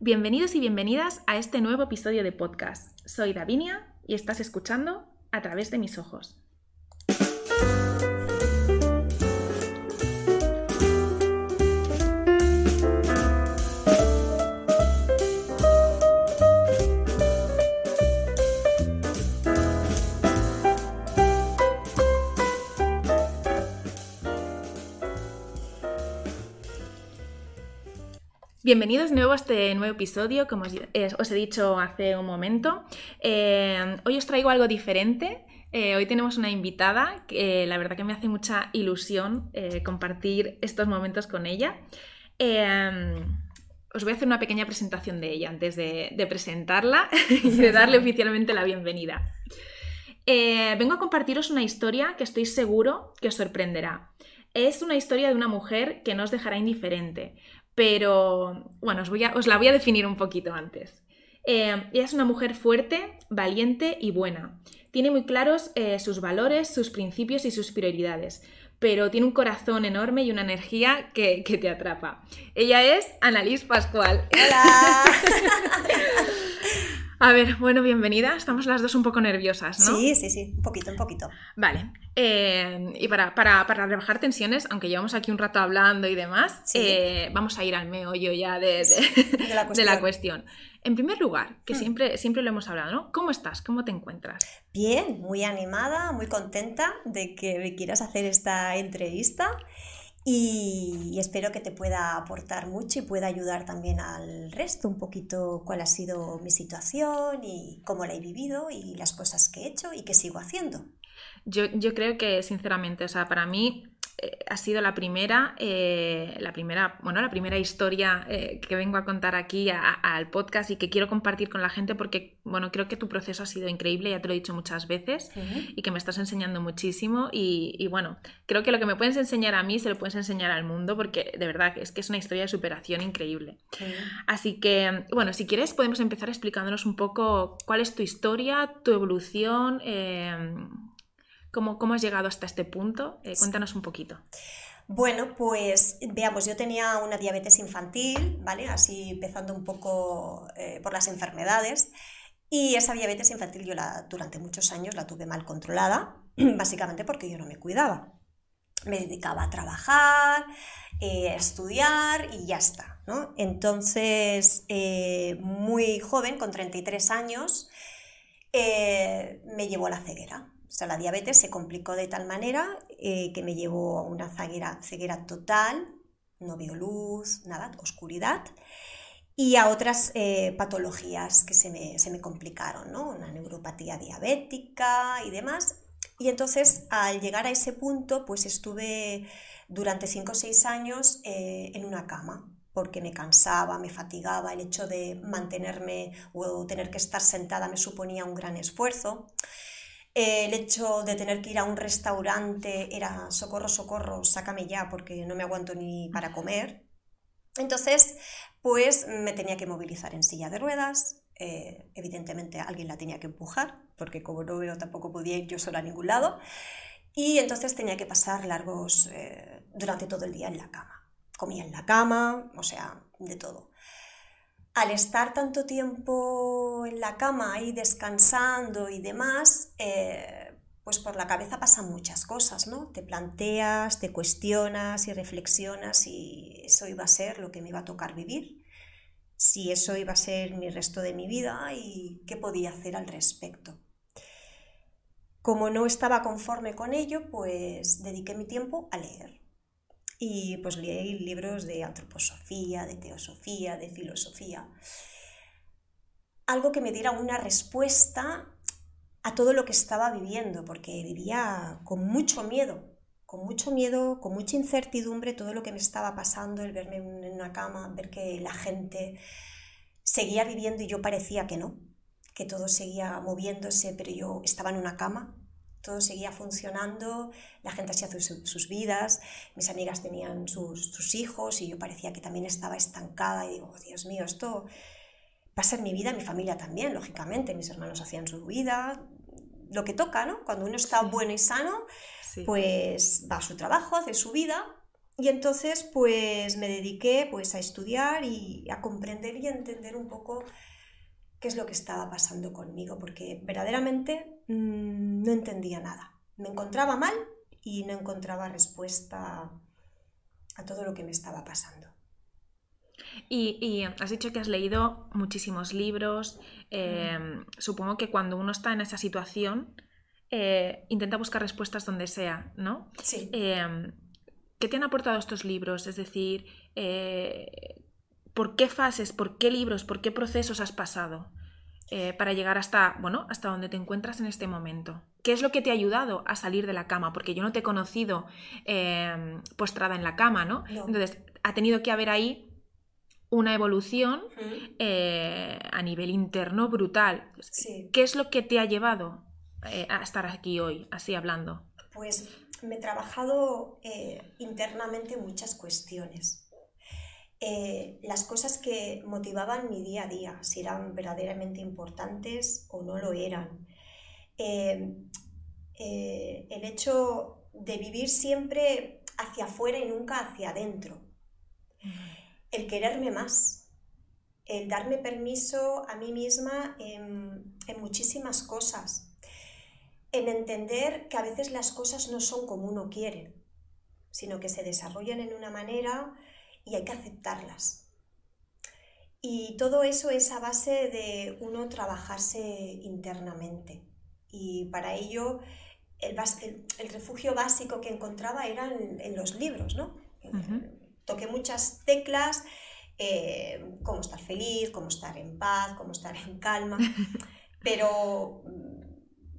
Bienvenidos y bienvenidas a este nuevo episodio de podcast. Soy Davinia y estás escuchando a través de mis ojos. Bienvenidos de nuevo a este nuevo episodio, como os he dicho hace un momento. Eh, hoy os traigo algo diferente. Eh, hoy tenemos una invitada que la verdad que me hace mucha ilusión eh, compartir estos momentos con ella. os voy a hacer una pequeña presentación de ella antes de, de presentarla y de darle oficialmente la bienvenida. vengo a compartiros una historia que estoy seguro que os sorprenderá. Es una historia de una mujer que no os dejará indiferente, pero bueno, os, voy a, os la voy a definir un poquito antes. Eh, ella es una mujer fuerte, valiente y buena. Tiene muy claros eh, sus valores, sus principios y sus prioridades, pero tiene un corazón enorme y una energía que, que te atrapa. Ella es Annalise Pascual. ¡Hola! A ver, bueno, bienvenida. Estamos las dos un poco nerviosas, ¿no? Sí, sí, sí, un poquito, un poquito. Vale. Eh, y para, para, para, rebajar tensiones, aunque llevamos aquí un rato hablando y demás, eh, vamos a ir al meollo ya de, de, la, cuestión. En primer lugar, que hmm. siempre, siempre lo hemos hablado, ¿no? ¿Cómo estás? ¿Cómo te encuentras? Bien, muy animada, muy contenta de que me quieras hacer esta entrevista y espero que te pueda aportar mucho y pueda ayudar también al resto un poquito cuál ha sido mi situación y cómo la he vivido y las cosas que he hecho y que sigo haciendo. Yo, yo creo que, sinceramente, o sea, para mí ha sido la primera, eh, la primera, bueno, la primera historia eh, que vengo a contar aquí al podcast y que quiero compartir con la gente porque, bueno, creo que tu proceso ha sido increíble, ya te lo he dicho muchas veces, y que me estás enseñando muchísimo. Y, bueno, creo que lo que me puedes enseñar a mí se lo puedes enseñar al mundo porque de verdad es que es una historia de superación increíble. Así que, bueno, si quieres podemos empezar explicándonos un poco cuál es tu historia, tu evolución ¿Cómo, has llegado hasta este punto? Eh, cuéntanos un poquito. Bueno, pues veamos, yo tenía una diabetes infantil, ¿vale? Así empezando un poco eh, por las enfermedades. Y esa diabetes infantil yo la, durante muchos años la tuve mal controlada, básicamente porque yo no me cuidaba. Me dedicaba a trabajar, eh, a estudiar y ya está. ¿no? Entonces, muy joven, con 33 años, me llevó a la ceguera. O sea, la diabetes se complicó de tal manera eh, que me llevó a una ceguera, ceguera total, no veo luz, nada, oscuridad, y a otras eh, patologías que se me, complicaron, ¿no? Una neuropatía diabética y demás. Y entonces, al llegar a ese punto, pues estuve durante 5 o 6 años eh, en una cama, porque me cansaba, me fatigaba, el hecho de mantenerme o tener que estar sentada me suponía un gran esfuerzo el hecho de tener que ir a un restaurante era socorro, socorro, sácame ya porque no me aguanto ni para comer. Entonces, pues me tenía que movilizar en silla de ruedas. Eh, evidentemente alguien la tenía que empujar, porque como no veo tampoco podía ir yo sola a ningún lado. Y entonces tenía que pasar largos eh, durante todo el día en la cama. Comía en la cama, o sea, de todo al estar tanto tiempo en la cama ahí descansando y demás, eh, pues por la cabeza pasan muchas cosas, ¿no? Te planteas, te cuestionas y reflexionas si eso iba a ser lo que me iba a tocar vivir, si eso iba a ser mi resto de mi vida y qué podía hacer al respecto. Como no estaba conforme con ello, pues dediqué mi tiempo a leer y pues leí libros de antroposofía, de teosofía, de filosofía. Algo que me diera una respuesta a todo lo que estaba viviendo, porque vivía con mucho miedo, con mucho miedo, con mucha incertidumbre todo lo que me estaba pasando, el verme en una cama, ver que la gente seguía viviendo y yo parecía que no, que todo seguía moviéndose, pero yo estaba en una cama todo seguía funcionando, la gente hacía sus, vidas, mis amigas tenían sus, hijos y yo parecía que también estaba estancada y digo, oh, Dios mío, esto va a ser mi vida, mi familia también, lógicamente, mis hermanos hacían su vida, lo que toca, ¿no? Cuando uno está bueno y sano, pues va a su trabajo, hace su vida y entonces pues me dediqué pues a estudiar y a comprender y a entender un poco qué es lo que estaba pasando conmigo, porque verdaderamente mm, no entendía nada. Me encontraba mal y no encontraba respuesta a todo lo que me estaba pasando. Y, has dicho que has leído muchísimos libros. Em, supongo que cuando uno está en esa situación, eh, intenta buscar respuestas donde sea, ¿no? Sí. Em, ¿Qué te han aportado estos libros? Es decir, eh, ¿por qué fases, por qué libros, por qué procesos has pasado eh, para llegar hasta, bueno, hasta donde te encuentras en este momento? ¿Qué es lo que te ha ayudado a salir de la cama? Porque yo no te he conocido em, postrada en la cama, ¿no? Entonces, ha tenido que haber ahí una evolución eh, a nivel interno brutal. ¿Qué es lo que te ha llevado a estar aquí hoy, así hablando? Pues me he trabajado eh, internamente muchas cuestiones. Eh, las cosas que motivaban mi día a día, si eran verdaderamente importantes o no lo eran. Eh, el hecho de vivir siempre hacia afuera y nunca hacia adentro. El quererme más, el darme permiso a mí misma en muchísimas cosas en entender que a veces las cosas no son como uno quiere, sino que se desarrollan en una manera y hay que aceptarlas. Y todo eso es a base de uno trabajarse internamente. Y para ello el, refugio básico que encontraba eran en, los libros, ¿no? Toqué muchas teclas, eh, cómo estar feliz, cómo estar en paz, cómo estar en calma, pero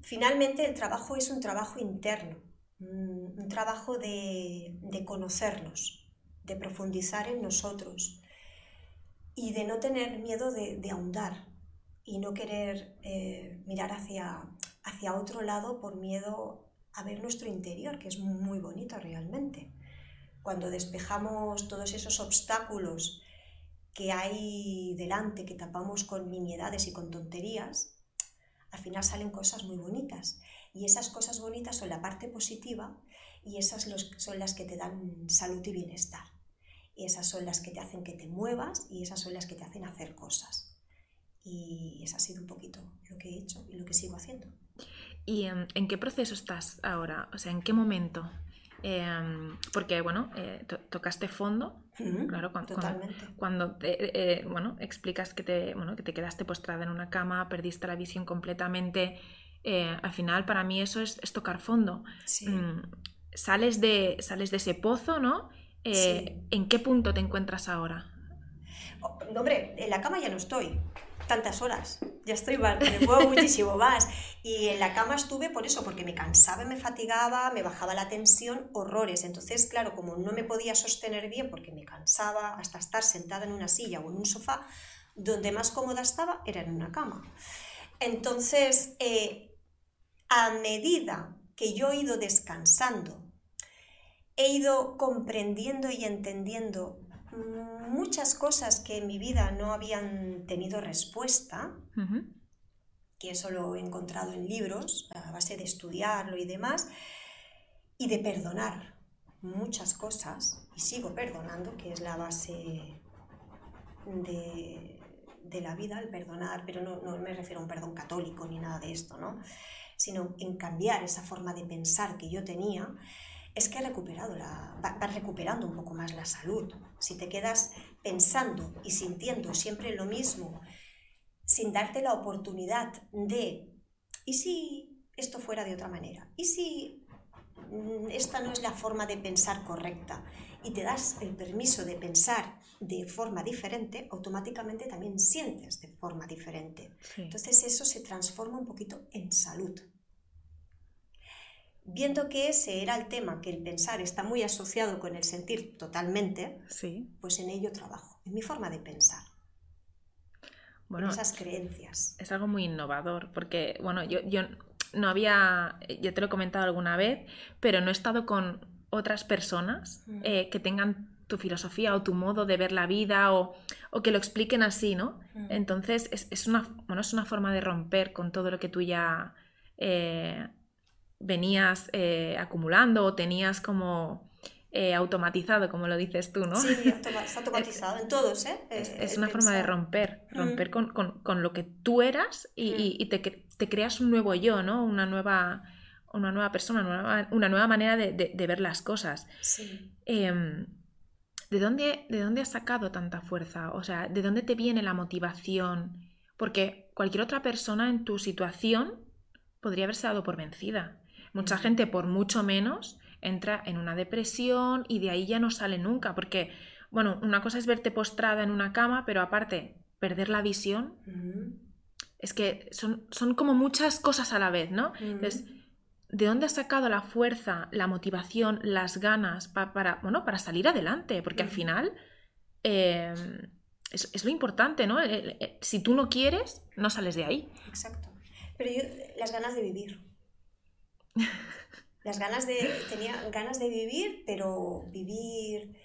Finalmente, el trabajo es un trabajo interno, un trabajo de, conocernos, de profundizar en nosotros y de no tener miedo de, ahondar y no querer eh, mirar hacia, hacia otro lado por miedo a ver nuestro interior, que es muy bonito realmente. Cuando despejamos todos esos obstáculos que hay delante, que tapamos con nimiedades y con tonterías, al final salen cosas muy bonitas. Y esas cosas bonitas son la parte positiva y esas son las que te dan salud y bienestar. Y esas son las que te hacen que te muevas y esas son las que te hacen hacer cosas. Y eso ha sido un poquito lo que he hecho y lo que sigo haciendo. ¿Y en, en qué proceso estás ahora? O sea, ¿en qué momento? Em, porque, bueno, eh, tocaste fondo, claro, cuando, cuando, eh, bueno, explicas que te, bueno, que te quedaste postrada en una cama, perdiste la visión completamente. Eh, al final, para mí eso es, tocar fondo. Mm, sales, de, sales de ese pozo, ¿no? ¿En qué punto te encuentras ahora? Oh, hombre, en la cama ya no estoy tantas horas, ya estoy, me muevo muchísimo más. Y en la cama estuve por eso, porque me cansaba, me fatigaba, me bajaba la tensión, horrores. Entonces, claro, como no me podía sostener bien porque me cansaba hasta estar sentada en una silla o en un sofá, donde más cómoda estaba era en una cama. Entonces, eh, a medida que yo he ido descansando, he ido comprendiendo y entendiendo muchas cosas que en mi vida no habían tenido respuesta, que eso lo he encontrado en libros, a base de estudiarlo y demás, y de perdonar muchas cosas, y sigo perdonando, que es la base de, la vida, el perdonar, pero no, no, me refiero a un perdón católico ni nada de esto, ¿no? sino en cambiar esa forma de pensar que yo tenía es que he recuperado la, vas recuperando un poco más la salud. Si te quedas pensando y sintiendo siempre lo mismo, sin darte la oportunidad de, ¿y si esto fuera de otra manera? ¿Y si mm, esta no es la forma de pensar correcta? Y te das el permiso de pensar de forma diferente, automáticamente también sientes de forma diferente. Entonces eso se transforma un poquito en salud. Viendo que ese era el tema, que el pensar está muy asociado con el sentir totalmente, sí. pues en ello trabajo, en mi forma de pensar. Bueno, esas creencias. Es algo muy innovador, porque, bueno, yo, yo no había, ya te lo he comentado alguna vez, pero no he estado con otras personas mm. eh, que tengan tu filosofía o tu modo de ver la vida o, que lo expliquen así, ¿no? Mm. Entonces es, una, bueno, es una forma de romper con todo lo que tú ya eh, venías eh, acumulando o tenías como eh, automatizado, como lo dices tú, ¿no? Sí, está automatizado en todos, ¿eh? Es, una forma de romper, mm. romper con, lo que tú eras y, mm. te, creas un nuevo yo, ¿no? Una nueva, una nueva persona, una nueva, manera de, ver las cosas. Sí. Em, ¿de, dónde, ¿De dónde has sacado tanta fuerza? O sea, ¿de dónde te viene la motivación? Porque cualquier otra persona en tu situación podría haberse dado por vencida. Mucha gente, por mucho menos, entra en una depresión y de ahí ya no sale nunca, porque, bueno, una cosa es verte postrada en una cama, pero aparte, perder la visión, es que son, son, como muchas cosas a la vez, ¿no? Entonces, ¿de dónde has sacado la fuerza, la motivación, las ganas para, bueno, para salir adelante? Porque al final... Em, es, lo importante, ¿no? Si tú no quieres, no sales de ahí. Exacto. Pero yo, las ganas de vivir. Las ganas de, tenía ganas de vivir, pero vivir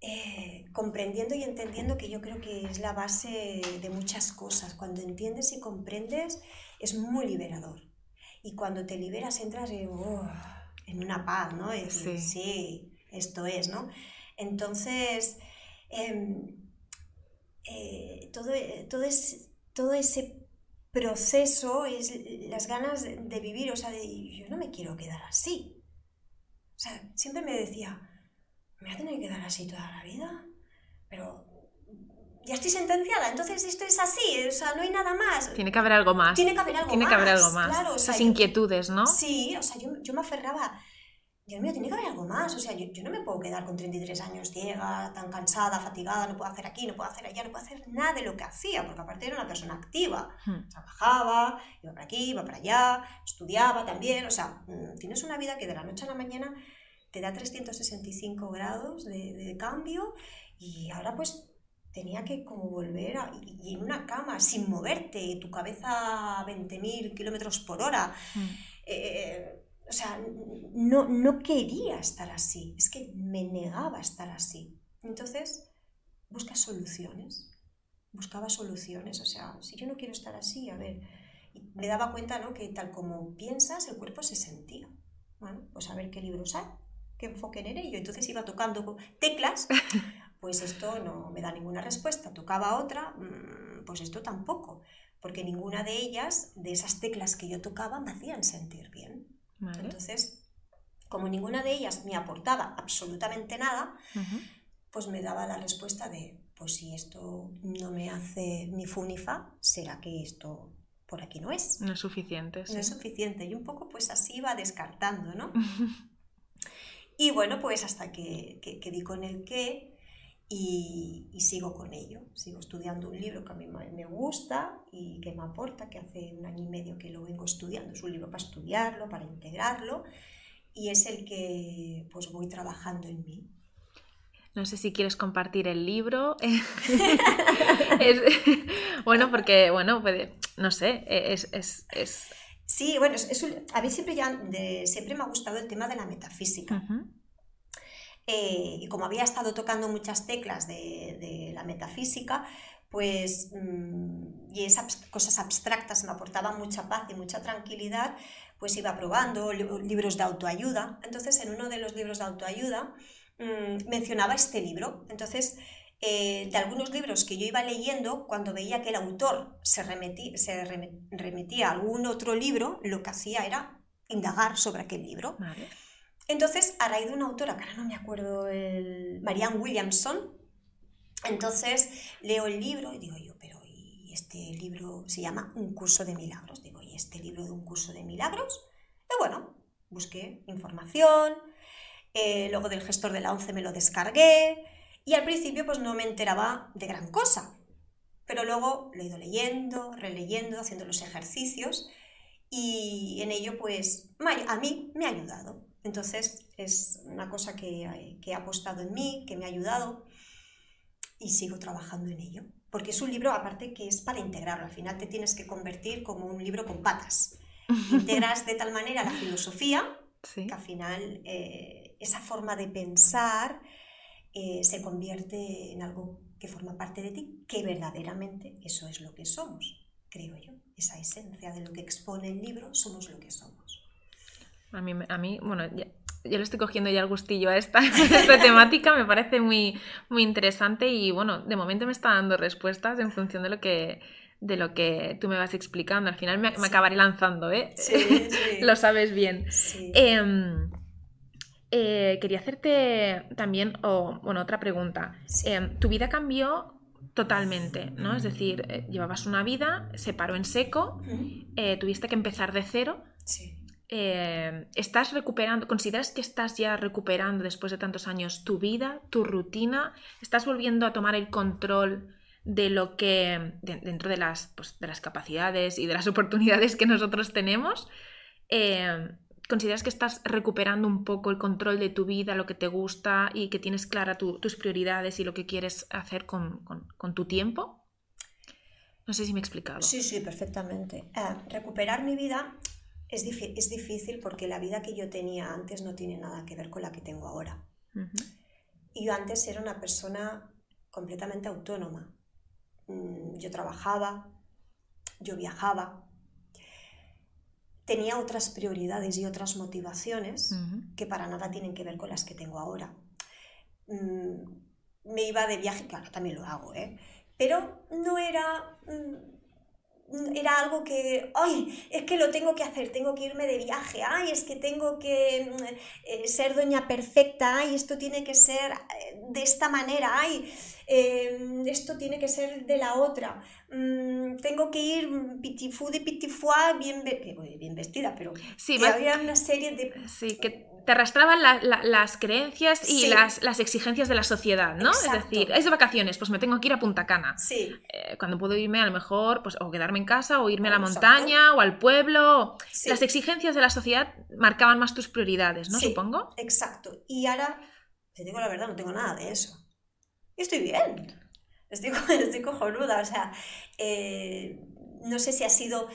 eh, comprendiendo y entendiendo que yo creo que es la base de muchas cosas. Cuando entiendes y comprendes es muy liberador. Y cuando te liberas entras en, oh, una paz, ¿no? sí. esto es, ¿no? Entonces, em, eh, todo, todo, es, todo ese proceso es las ganas de, vivir, o sea, de, yo no me quiero quedar así. O sea, siempre me decía, me voy a tener que quedar así toda la vida, pero ya estoy sentenciada, entonces esto es así, o sea, no hay nada más. Tiene que haber algo más. Tiene que haber algo Tiene más. que haber algo más. Claro, Esas inquietudes, ¿no? Sí, o sea, yo, yo me aferraba Dios mío, tiene que haber algo más. O sea, yo, yo, no me puedo quedar con 33 años ciega, tan cansada, fatigada, no puedo hacer aquí, no puedo hacer allá, no puedo hacer nada de lo que hacía, porque aparte era una persona activa. Hmm. Trabajaba, iba para aquí, iba para allá, estudiaba también. O sea, mm, tienes una vida que de la noche a la mañana te da 365 grados de, de cambio y ahora pues tenía que como volver a, y, en una cama sin moverte, tu cabeza a 20.000 kilómetros por hora. Hmm. Eh, o sea, no, no quería estar así, es que me negaba a estar así. Entonces, busca soluciones, buscaba soluciones, o sea, si yo no quiero estar así, a ver, me daba cuenta, ¿no? Que tal como piensas, el cuerpo se sentía. Bueno, pues a ver qué libros hay, qué enfoque en ello. Entonces iba tocando teclas, pues esto no me da ninguna respuesta. Tocaba otra, mm, pues esto tampoco, porque ninguna de ellas, de esas teclas que yo tocaba, me hacían sentir bien. Entonces, como ninguna de ellas me aportaba absolutamente nada, pues me daba la respuesta de, pues si esto no me hace ni fu ni fa, será que esto por aquí no es. No es suficiente. No es suficiente. Y un poco pues así va descartando, ¿no? y bueno, pues hasta que, que, di con el qué y, sigo con ello. Sigo estudiando un libro que a mí me gusta y que me aporta, que hace un año y medio que lo vengo estudiando. Es un libro para estudiarlo, para integrarlo y es el que pues voy trabajando en mí. No sé si quieres compartir el libro. bueno, porque, bueno, puede, no sé, es... es, Sí, bueno, es, a mí siempre, ya, siempre me ha gustado el tema de la metafísica. Eh, y como había estado tocando muchas teclas de, la metafísica, pues, mm, y esas cosas abstractas me aportaban mucha paz y mucha tranquilidad, pues iba probando libros de autoayuda. Entonces, en uno de los libros de autoayuda mm, mencionaba este libro. Entonces, eh, de algunos libros que yo iba leyendo, cuando veía que el autor se, se remitía a algún otro libro, lo que hacía era indagar sobre aquel libro. Entonces, a raíz de una autora, que ahora no me acuerdo, Marianne Williamson, entonces leo el libro y digo yo, pero ¿y este libro se llama Un curso de milagros? Digo, ¿y este libro de un curso de milagros? Y bueno, busqué información, eh, luego del gestor de la ONCE me lo descargué y al principio pues no me enteraba de gran cosa, pero luego lo he ido leyendo, releyendo, haciendo los ejercicios y en ello pues a mí me ha ayudado. Entonces es una cosa que, que, ha apostado en mí, que me ha ayudado y sigo trabajando en ello. Porque es un libro, aparte, que es para integrarlo. Al final te tienes que convertir como un libro con patas. Integras de tal manera la filosofía que al final eh, esa forma de pensar eh, se convierte en algo que forma parte de ti, que verdaderamente eso es lo que somos, creo yo. Esa esencia de lo que expone el libro, somos lo que somos. A mí, a mí bueno, yo le estoy cogiendo ya el gustillo a esta, esta temática, me parece muy, muy interesante y bueno, de momento me está dando respuestas en función de lo que de lo que tú me vas explicando. Al final me, acabaré lanzando, ¿eh? Sí, lo sabes bien. Em, eh, quería hacerte también, bueno, otra pregunta. Em, tu vida cambió totalmente, ¿no? Es decir, eh, llevabas una vida, se paró en seco, eh, tuviste que empezar de cero. Sí. ¿Estás recuperando, consideras que estás ya recuperando después de tantos años tu vida, tu rutina? ¿Estás volviendo a tomar el control de lo que, dentro de las, pues, de las capacidades y de las oportunidades que nosotros tenemos, eh, ¿consideras que estás recuperando un poco el control de tu vida, lo que te gusta y que tienes clara tus prioridades y lo que quieres hacer con, tu tiempo? No sé si me he explicado. Sí, sí, perfectamente. Eh, recuperar mi vida es, es, difícil porque la vida que yo tenía antes no tiene nada que ver con la que tengo ahora. Y yo antes era una persona completamente autónoma. Mm, yo trabajaba, yo viajaba, tenía otras prioridades y otras motivaciones que para nada tienen que ver con las que tengo ahora. Mm, me iba de viaje, claro, también lo hago, ¿eh? pero no era mm, era algo que, ay, es que lo tengo que hacer, tengo que irme de viaje, ay, es que tengo que mm, eh, ser doña perfecta, ay, esto tiene que ser eh, de esta manera, ay, em, esto tiene que ser de la otra, mm, tengo que ir pitifú de pitifua bien, bien vestida, pero sí, había una serie de... Sí, que te arrastraban las creencias y las, las, exigencias de la sociedad, ¿no? Es decir, es de vacaciones, pues me tengo que ir a Punta Cana. Sí. Eh, cuando puedo irme a lo mejor, pues o quedarme en casa o irme a la montaña o al pueblo. Las exigencias de la sociedad marcaban más tus prioridades, ¿no? Supongo. Exacto. Y ahora, te digo la verdad, no tengo nada de eso. Estoy bien. Estoy, estoy cojonuda. O sea, eh, no sé si ha sido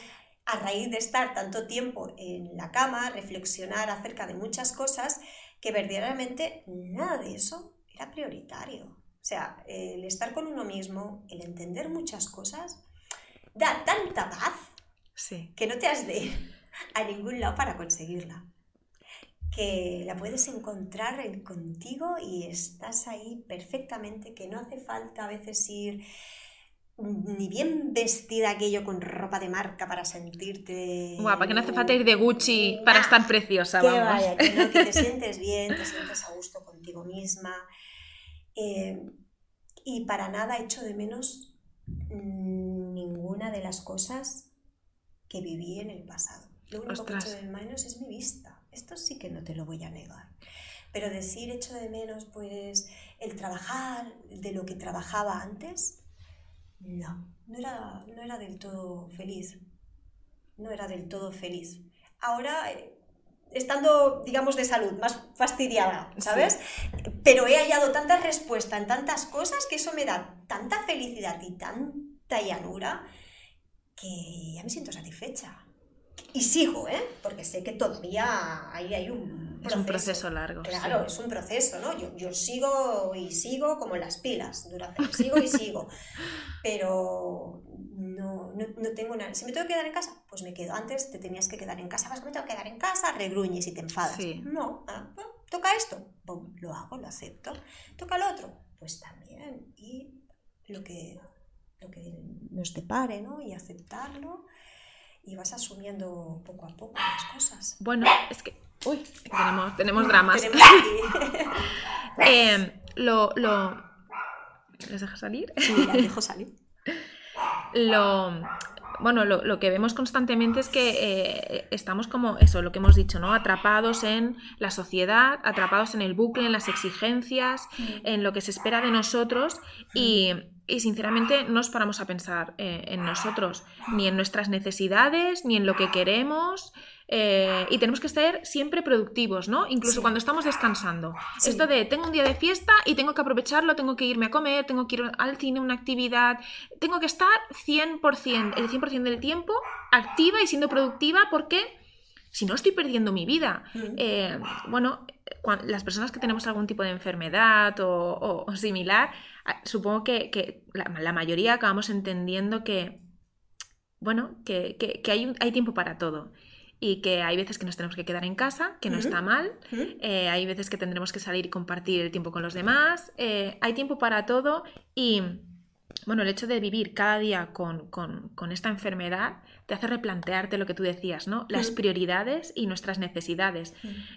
a raíz de estar tanto tiempo en la cama, reflexionar acerca de muchas cosas, que verdaderamente nada de eso era prioritario. O sea, el estar con uno mismo, el entender muchas cosas, da tanta paz que no te has de ir a ningún lado para conseguirla. Que la puedes encontrar contigo y estás ahí perfectamente, que no hace falta a veces ir ni bien vestida aquello con ropa de marca para sentirte guapa, que no hace falta ir de Gucci para estar preciosa, que Vaya, que, no, te sientes bien, te sientes a gusto contigo misma. Eh, y para nada echo de menos ninguna de las cosas que viví en el pasado. Lo único que echo de menos es mi vista. Esto sí que no te lo voy a negar. Pero decir echo de menos, pues, el trabajar de lo que trabajaba antes, no, no era, no era del todo feliz. No era del todo feliz. Ahora, eh, estando, digamos, de salud, más fastidiada, ¿sabes? Pero he hallado tanta respuesta en tantas cosas que eso me da tanta felicidad y tanta llanura que ya me siento satisfecha. Y sigo, ¿eh? Porque sé que todavía ahí hay un proceso. Es un proceso largo. Claro, es un proceso, ¿no? Yo, yo, sigo y sigo como las pilas, durante, sigo y sigo. Pero no, no, no, tengo nada. Si me tengo que quedar en casa, pues me quedo. Antes te tenías que quedar en casa, vas, me tengo que quedar en casa, regruñes y te enfadas. No, ah, toca esto, lo hago, lo acepto. Toca lo otro, pues también. Y lo que, lo que nos depare, ¿no? Y aceptarlo y vas asumiendo poco a poco las cosas. Bueno, es que. Uy, tenemos, tenemos dramas. Em, lo, lo. ¿Les deja salir? Sí, las dejo salir. lo. Bueno, lo, lo, que vemos constantemente es que eh, estamos como eso, lo que hemos dicho, ¿no? Atrapados en la sociedad, atrapados en el bucle, en las exigencias, mm. en lo que se espera de nosotros y, y sinceramente no nos paramos a pensar eh, en nosotros, ni en nuestras necesidades, ni en lo que queremos. Eh, y tenemos que ser siempre productivos, ¿no? Incluso cuando estamos descansando. Esto de tengo un día de fiesta y tengo que aprovecharlo, tengo que irme a comer, tengo que ir al cine, una actividad. Tengo que estar 100%, el 100% del tiempo activa y siendo productiva porque si no estoy perdiendo mi vida. Mm. Eh, bueno, las personas que tenemos algún tipo de enfermedad o similar, supongo que, la, mayoría acabamos entendiendo que, bueno, que, hay, hay, tiempo para todo. y que hay veces que nos tenemos que quedar en casa, que no está mal, eh, hay veces que tendremos que salir y compartir el tiempo con los demás, eh, hay tiempo para todo y bueno, el hecho de vivir cada día con, con- con esta enfermedad te hace replantearte lo que tú decías, ¿no? Las prioridades y nuestras necesidades.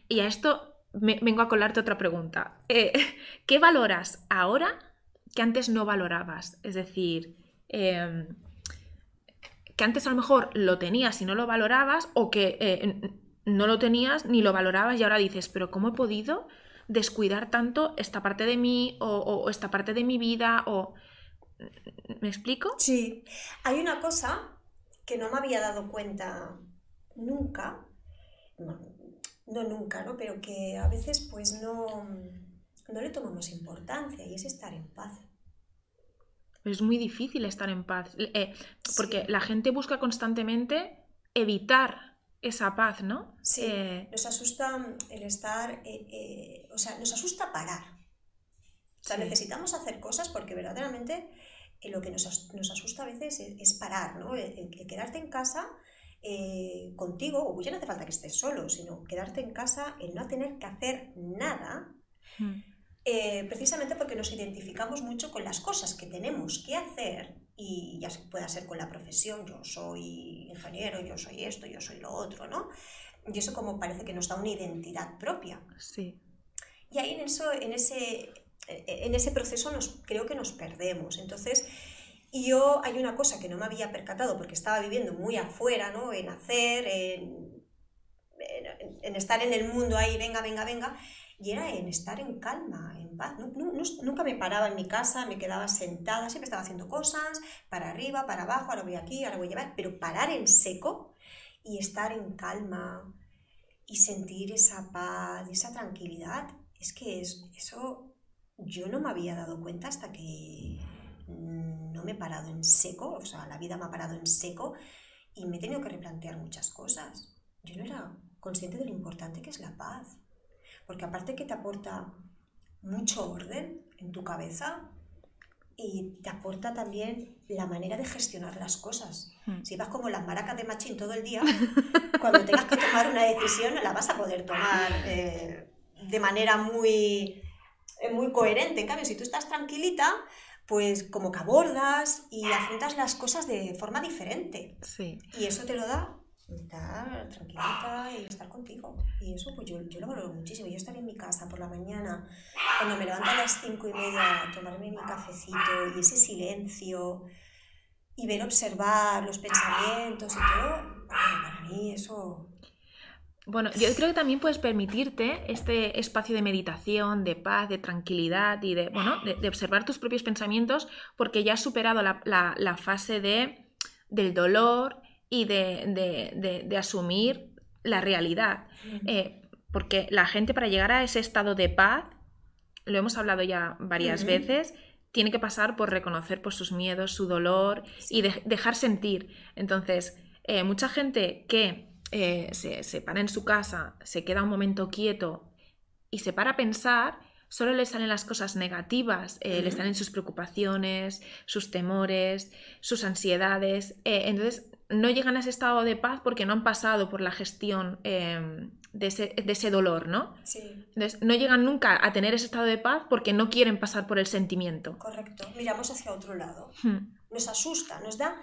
Y a esto me- vengo a colarte otra pregunta. Eh, ¿Qué valoras ahora que antes no valorabas? Es decir, em, que antes a lo mejor lo tenías y no lo valorabas o que eh, no lo tenías ni lo valorabas y ahora dices, pero ¿cómo he podido descuidar tanto esta parte de mí o esta parte de mi vida? O... ¿Me explico? Sí, hay una cosa que no me había dado cuenta nunca, no, no nunca, ¿no? Pero que a veces pues no, no le tomamos importancia y es estar en paz. Es muy difícil estar en paz, eh, porque Sí. la gente busca constantemente evitar esa paz, ¿no? Sí, Eh, nos asusta el estar, eh, eh, o sea, nos asusta parar. O sea, Sí. necesitamos hacer cosas porque verdaderamente eh, lo que nos, nos asusta a veces es, es parar, ¿no? El, el- el quedarte en casa eh, contigo, o ya no hace falta que estés solo, sino quedarte en casa, el no tener que hacer nada, mm, eh, precisamente porque nos identificamos mucho con las cosas que tenemos que hacer y ya pueda ser con la profesión, yo soy ingeniero, yo soy esto, yo soy lo otro, ¿no? Y eso como parece que nos da una identidad propia. sí, Y ahí en, eso, en, ese, en ese proceso nos, creo que nos perdemos. Entonces, yo hay una cosa que no me había percatado porque estaba viviendo muy afuera, ¿no? En hacer, en, en- en estar en el mundo ahí, venga, venga, venga, y era en estar en calma, en paz. Nu- nu- nunca me paraba en mi casa, me quedaba sentada, siempre estaba haciendo cosas, para arriba, para abajo, ahora voy aquí, ahora voy a llevar, pero parar en seco y estar en calma y sentir esa paz, esa tranquilidad, es que es, eso yo no me había dado cuenta hasta que no me he parado en seco, o sea, la vida me ha parado en seco y me he tenido que replantear muchas cosas. Yo no era consciente de lo importante que es la paz, porque aparte que te aporta mucho orden en tu cabeza y te aporta también la manera de gestionar las cosas. mm, Si vas como las maracas de machín todo el día, cuando tengas que tomar una decisión no la vas a poder tomar eh, de manera muy, eh, muy coherente. En cambio, si tú estás tranquilita, pues como que abordas y afrontas las cosas de forma diferente. sí. Y eso te lo da estar tranquilita y estar contigo. Y eso pues yo, yo lo valoro muchísimo. Yo estar en mi casa por la mañana, cuando me levanto a las cinco y media, tomarme mi cafecito y ese silencio y ver observar los pensamientos y todo, para mí eso... Bueno, yo creo que también puedes permitirte este espacio de meditación, de paz, de tranquilidad y de, bueno, de, de observar tus propios pensamientos porque ya has superado la, la- la fase de, del dolor y de, de- de- de asumir la realidad. Eh, porque la gente para llegar a ese estado de paz, lo hemos hablado ya varias veces, tiene que pasar por reconocer pues, sus miedos, su dolor y de- dejar sentir. Entonces, eh, mucha gente que eh, se, se para en su casa, se queda un momento quieto y se para a pensar, solo le salen las cosas negativas, eh, le salen sus preocupaciones, sus temores, sus ansiedades. entonces, no llegan a ese estado de paz porque no han pasado por la gestión eh, de, ese, de ese dolor, ¿no? Sí, Entonces, no llegan nunca a tener ese estado de paz porque no quieren pasar por el sentimiento. correcto. Miramos hacia otro lado. Hmm, Nos asusta, nos da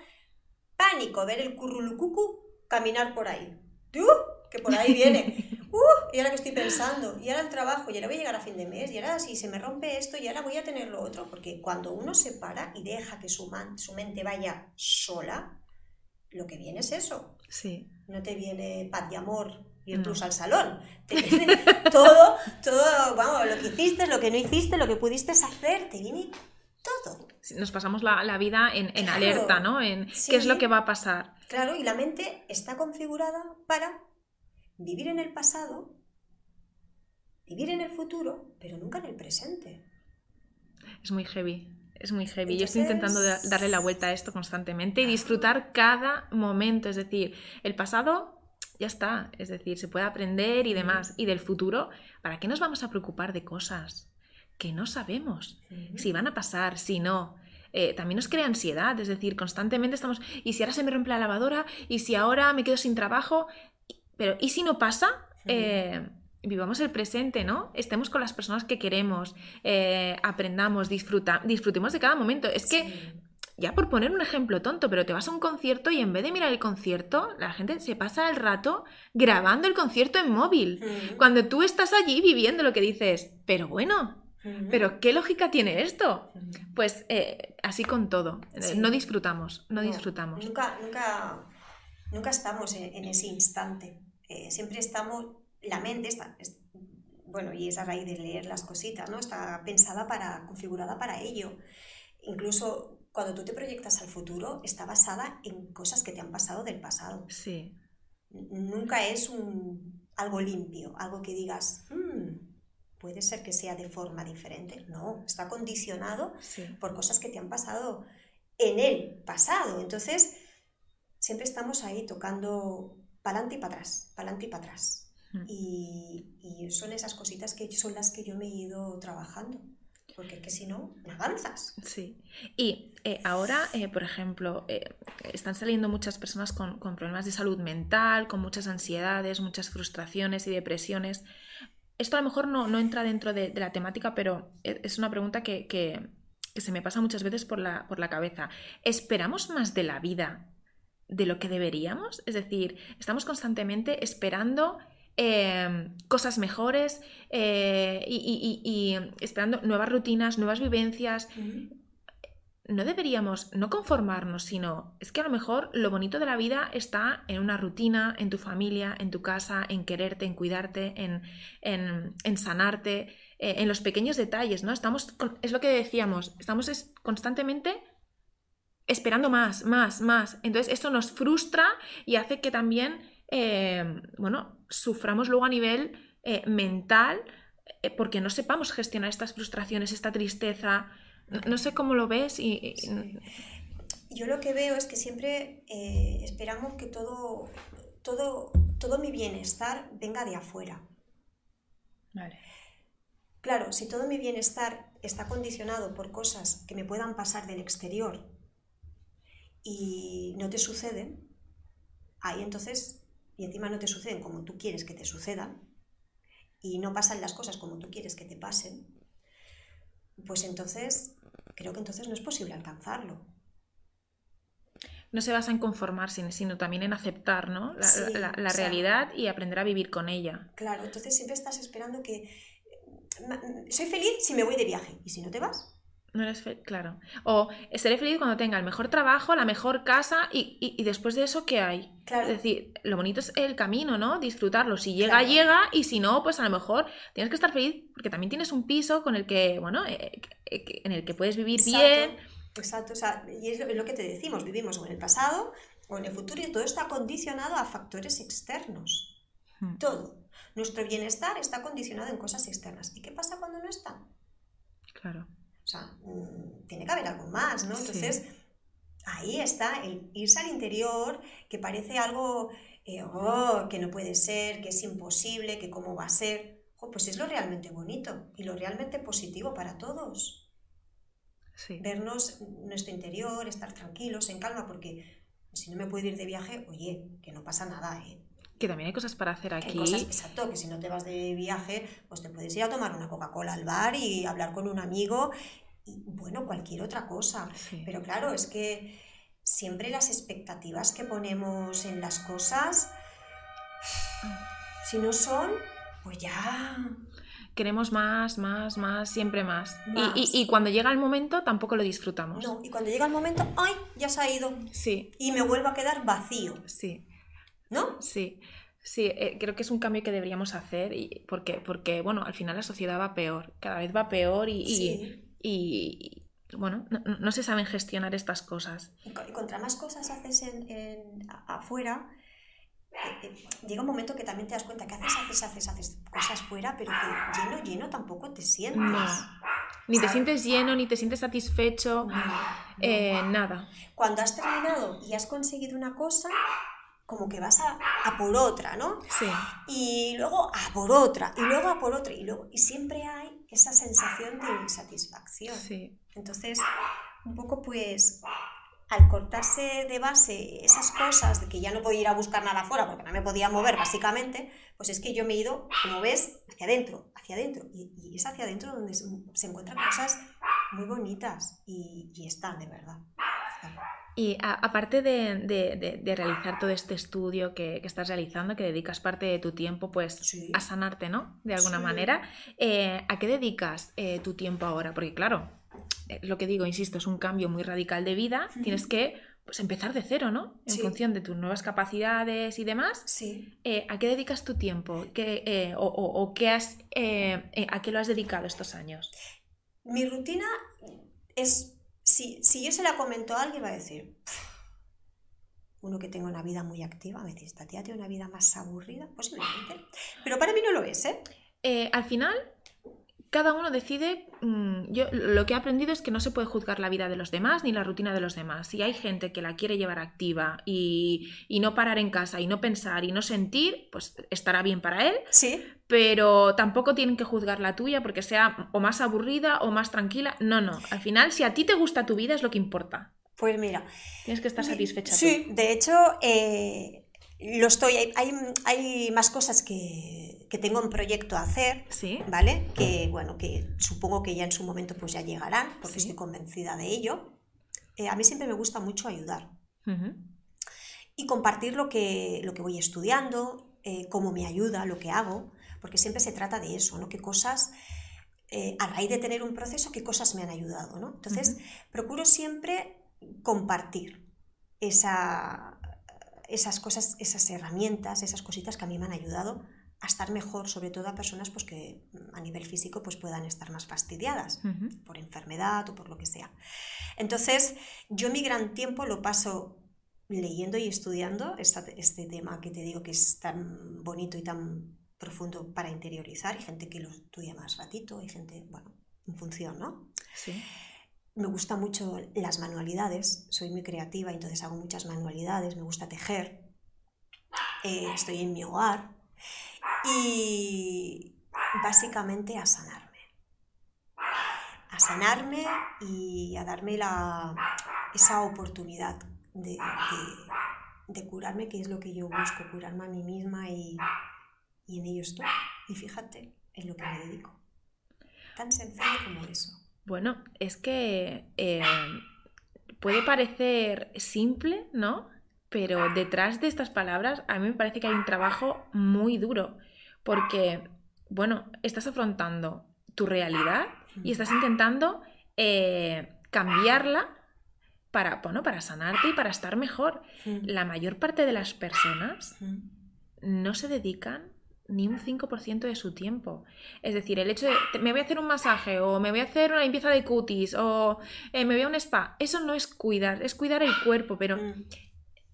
pánico ver el currulucucu caminar por ahí. ¡Uh! Que por ahí viene. ¡Uh! Y ahora que estoy pensando, y ahora el trabajo, y ahora voy a llegar a fin de mes, y ahora si se me rompe esto, y ahora voy a tener lo otro. Porque cuando uno se para y deja que su, man- su mente vaya sola, lo que viene es eso. Sí. No te viene paz y amor y No. plus al salón. Te viene todo, todo, vamos, lo que hiciste, lo que no hiciste, lo que pudiste hacer, te viene todo. Nos pasamos la, la vida en, en Claro. alerta, ¿no? En Sí. qué es lo que va a pasar. Claro, y la mente está configurada para vivir en el pasado, vivir en el futuro, pero nunca en el presente. Es muy heavy. Es muy heavy. Yo estoy intentando darle la vuelta a esto constantemente y disfrutar cada momento. Es decir, el pasado ya está. Es decir, se puede aprender y demás. Y del futuro, ¿para qué nos vamos a preocupar de cosas que no sabemos? Si van a pasar, si no. Eh, también nos crea ansiedad, es decir, constantemente estamos, ¿y si ahora se me rompe la lavadora? ¿Y si ahora me quedo sin trabajo? pero ¿y si no pasa? Eh, vivamos el presente, ¿no? Estemos con las personas que queremos, eh, aprendamos, disfruta, disfrutemos de cada momento. Es que, ya por poner un ejemplo tonto, pero te vas a un concierto y en vez de mirar el concierto, la gente se pasa el rato grabando el concierto en móvil. Cuando tú estás allí viviendo lo que dices, pero bueno, pero ¿qué lógica tiene esto? Pues eh, así con todo. Eh, no disfrutamos, no, disfrutamos. Nunca, nunca, nunca estamos en, ese instante. siempre estamos la mente está, bueno, y es a raíz de leer las cositas, ¿no? Está pensada para, configurada para ello. Incluso cuando tú te proyectas al futuro, está basada en cosas que te han pasado del pasado. Sí. Nunca es un, algo limpio, algo que digas, hmm, puede ser que sea de forma diferente. No, está condicionado por cosas que te han pasado en el pasado. Entonces, siempre estamos ahí tocando para adelante y para atrás, para adelante y para atrás. Y, son esas cositas que son las que yo me he ido trabajando. Porque que si no, no avanzas. Sí. Y eh, ahora, eh, por ejemplo, eh, están saliendo muchas personas con, problemas de salud mental, con muchas ansiedades, muchas frustraciones y depresiones. Esto a lo mejor no, entra dentro de, la temática, pero e, es una pregunta que, que, se me pasa muchas veces por la, por la cabeza. ¿Esperamos más de la vida de lo que deberíamos? Es decir, estamos constantemente esperando Em, cosas mejores eh, y, esperando nuevas rutinas, nuevas vivencias. No deberíamos no conformarnos, sino es que a lo mejor lo bonito de la vida está en una rutina, en tu familia, en tu casa, en quererte, en cuidarte, en, en, sanarte, eh, en los pequeños detalles, ¿no? Estamos, es lo que decíamos, estamos constantemente esperando más, más, más. Entonces esto nos frustra y hace que también, eh, bueno, suframos luego a nivel eh, mental eh, porque no sepamos gestionar estas frustraciones, esta tristeza. No, sé cómo lo ves y... Yo lo que veo es que siempre eh, esperamos que todo, todo, todo mi bienestar venga de afuera. Vale. Claro, si todo mi bienestar está condicionado por cosas que me puedan pasar del exterior y no te suceden, ahí entonces y encima no te suceden como tú quieres que te sucedan y no pasan las cosas como tú quieres que te pasen, pues entonces creo que entonces no es posible alcanzarlo. No se basa en conformarse, sino también en aceptar ¿no? la, realidad y aprender a vivir con ella. Claro, entonces siempre estás esperando que soy feliz si me voy de viaje y si no te vas, no eres feliz, claro. O seré feliz cuando tenga el mejor trabajo, la mejor casa y, después de eso, ¿qué hay? Es decir, lo bonito es el camino, ¿no? Disfrutarlo. Si llega, llega y si no, pues a lo mejor tienes que estar feliz porque también tienes un piso con el que, bueno, eh, eh, en el que puedes vivir bien. Exacto, o sea, y es lo que te decimos, vivimos o en el pasado o en el futuro y todo está condicionado a factores externos. Hmm. Todo. Nuestro bienestar está condicionado en cosas externas. ¿Y qué pasa cuando no está? Claro. O sea, mm, tiene que haber algo más, ¿no? Entonces, ahí está el irse al interior, que parece algo eh, oh, que no puede ser, que es imposible, que cómo va a ser. pues es lo realmente bonito y lo realmente positivo para todos. Vernos nuestro interior, estar tranquilos, en calma, porque si no me puedo ir de viaje, oye, que no pasa nada, ¿eh? Que también hay cosas para hacer aquí. exacto, que si no te vas de viaje, pues te puedes ir a tomar una Coca-Cola al bar y hablar con un amigo y, bueno, cualquier otra cosa. Pero claro, es que siempre las expectativas que ponemos en las cosas, si no son, pues ya queremos más, más, más, siempre más. Y, y, cuando llega el momento tampoco lo disfrutamos. No, y cuando llega el momento, ¡ay! Ya se ha ido. Sí. Y me vuelvo a quedar vacío. Sí. ¿No? Sí. Sí, eh, creo que es un cambio que deberíamos hacer y porque, porque, bueno, al final la sociedad va peor, cada vez va peor y, y, bueno, no, se saben gestionar estas cosas. Y contra más cosas haces en, afuera, eh, eh, llega un momento que también te das cuenta que haces, haces, haces, haces cosas fuera, pero que lleno, lleno tampoco te sientes. Ni te sientes lleno, ni te sientes satisfecho, nada. Cuando has terminado y has conseguido una cosa, como que vas a, por otra, ¿no? Sí. Y luego a por otra, y luego a por otra, y luego, y siempre hay esa sensación de insatisfacción. Sí. Entonces, un poco pues al cortarse de base esas cosas de que ya no podía ir a buscar nada afuera porque no me podía mover básicamente, pues es que yo me he ido, como ves, hacia adentro, hacia adentro. Y, es hacia adentro donde se, encuentran cosas muy bonitas y, están, de verdad. Y aparte de, realizar todo este estudio que, estás realizando, que dedicas parte de tu tiempo pues a sanarte, ¿no? De alguna manera, eh, ¿a qué dedicas eh, tu tiempo ahora? Porque claro, eh, lo que digo, insisto, es un cambio muy radical de vida, tienes que pues, empezar de cero, ¿no? En función de tus nuevas capacidades y demás. Sí. ¿A qué dedicas tu tiempo? ¿Qué, o, qué has, ¿A qué lo has dedicado estos años? Mi rutina es si, yo se la comento a alguien, va a decir, uno que tenga una vida muy activa, me dice, esta tía tiene una vida más aburrida, posiblemente. Pero para mí no lo es, ¿eh? eh al final, cada uno decide. Mm, yo lo que he aprendido es que no se puede juzgar la vida de los demás ni la rutina de los demás. Si hay gente que la quiere llevar activa y, no parar en casa y no pensar y no sentir, pues estará bien para él. Sí. Pero tampoco tienen que juzgar la tuya porque sea o más aburrida o más tranquila. No, no. Al final, si a ti te gusta tu vida, es lo que importa. Pues mira. Tienes que estar satisfecha. Sí, de hecho, eh, lo estoy. Hay, hay más cosas que que tengo un proyecto a hacer, ¿Sí? ¿vale? Que bueno, que supongo que ya en su momento pues ya llegarán, porque estoy convencida de ello. Eh, a mí siempre me gusta mucho ayudar y compartir lo que, lo que voy estudiando, eh, cómo me ayuda, lo que hago, porque siempre se trata de eso, ¿no? Qué cosas, eh, a raíz de tener un proceso, qué cosas me han ayudado, ¿no? Entonces, procuro siempre compartir esa, esas cosas, esas herramientas, esas cositas que a mí me han ayudado a estar mejor, sobre todo a personas pues, que a nivel físico pues, puedan estar más fastidiadas por enfermedad o por lo que sea. Entonces, yo mi gran tiempo lo paso leyendo y estudiando este tema que te digo que es tan bonito y tan profundo para interiorizar. Hay gente que lo estudia más ratito, hay gente, bueno, en función, ¿no? Sí. Me gusta mucho las manualidades, soy muy creativa, entonces hago muchas manualidades, me gusta tejer, eh, estoy en mi hogar, y básicamente a sanarme. A sanarme y a darme la, esa oportunidad de, curarme, que es lo que yo busco, curarme a mí misma y, en ello estoy. Y fíjate en lo que me dedico. Tan sencillo como eso. Bueno, es que eh, puede parecer simple, ¿no? Pero detrás de estas palabras a mí me parece que hay un trabajo muy duro porque, bueno, estás afrontando tu realidad y estás intentando eh, cambiarla para, bueno, para sanarte y para estar mejor. La mayor parte de las personas no se dedican ni un 5% de su tiempo. Es decir, el hecho de me voy a hacer un masaje o me voy a hacer una limpieza de cutis o eh, me voy a un spa, eso no es cuidar, es cuidar el cuerpo, pero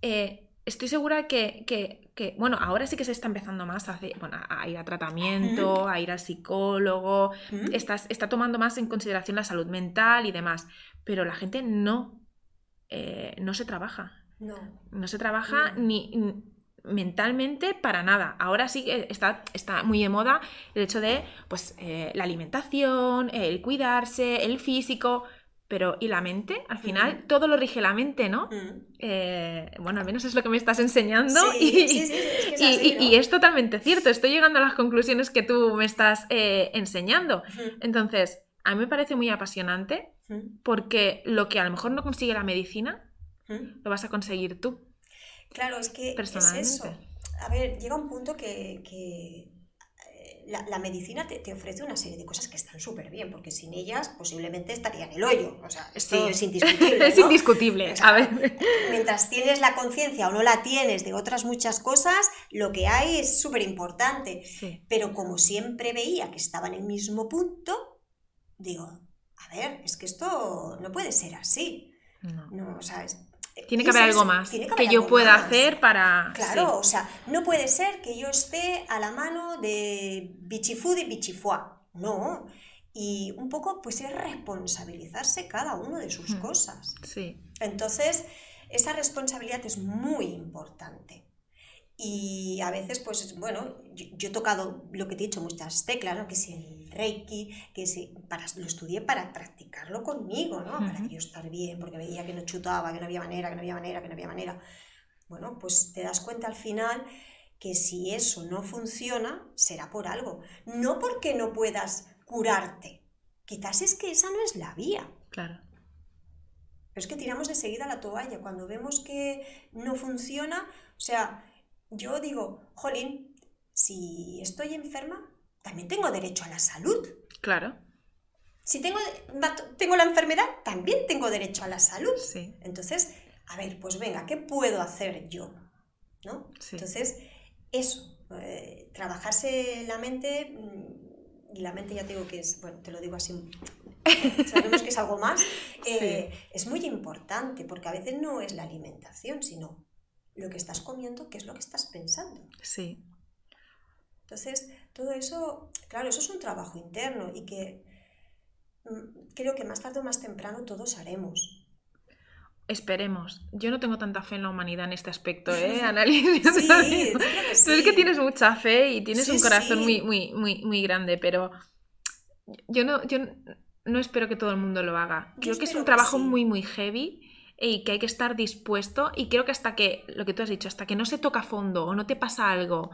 eh, estoy segura que, bueno, ahora sí que se está empezando más a, a ir a tratamiento, a ir al psicólogo, está, tomando más en consideración la salud mental y demás, pero la gente no, eh, no se trabaja. No. No se trabaja ni mentalmente para nada. Ahora sí que está, está muy de moda el hecho de pues, eh, la alimentación, el cuidarse, el físico, pero ¿y la mente? Al final todo lo rige la mente, ¿no? Eh, bueno, al menos es lo que me estás enseñando y, es totalmente cierto, estoy llegando a las conclusiones que tú me estás eh, enseñando. Entonces, a mí me parece muy apasionante porque lo que a lo mejor no consigue la medicina, lo vas a conseguir tú. Claro, es que es eso. A ver, llega un punto que la, medicina te, ofrece una serie de cosas que están súper bien, porque sin ellas posiblemente estaría en el hoyo. O sea, esto es indiscutible. es indiscutible. a ver. Mientras tienes la conciencia o no la tienes de otras muchas cosas, lo que hay es súper importante. Pero como siempre veía que estaba en el mismo punto, digo, a ver, es que esto no puede ser así. No, no o sea, tiene que haber algo más que, yo pueda hacer para... Claro, o sea, no puede ser que yo esté a la mano de Bichifood y Bichifua. No. Y un poco, pues es responsabilizarse cada uno de sus hmm. cosas. Sí. Entonces, esa responsabilidad es muy importante. Y a veces, pues bueno, yo, he tocado lo que te he dicho, muchas teclas, ¿no? Que si Reiki, que si, para, lo estudié para practicarlo conmigo, ¿no? Para yo estar bien, porque veía que no chutaba, que no había manera, que no había manera, que no había manera. Bueno, pues te das cuenta al final que si eso no funciona, será por algo. No porque no puedas curarte. Quizás es que esa no es la vía. Claro. Pero es que tiramos de seguida la toalla. Cuando vemos que no funciona, o sea, yo digo, jolín, si estoy enferma, también tengo derecho a la salud. Claro. Si tengo, tengo la enfermedad, también tengo derecho a la salud. Sí. Entonces, a ver, pues venga, ¿qué puedo hacer yo? ¿No? Entonces, eso, eh, trabajarse la mente, mm, y la mente ya te digo que es, bueno, te lo digo así, sabemos que es algo más, eh, es muy importante, porque a veces no es la alimentación, sino lo que estás comiendo, qué es lo que estás pensando. Sí. Entonces, todo eso, claro, eso es un trabajo interno y que mm, creo que más tarde o más temprano todos haremos. Esperemos. Yo no tengo tanta fe en la humanidad en este aspecto, ¿eh, Annalise? Sí, que Tú es que tienes mucha fe y tienes un corazón muy, muy, muy, muy grande, pero yo no, yo no espero que todo el mundo lo haga. Creo que es un trabajo muy, muy heavy y que hay que estar dispuesto y creo que hasta que, lo que tú has dicho, hasta que no se toca a fondo o no te pasa algo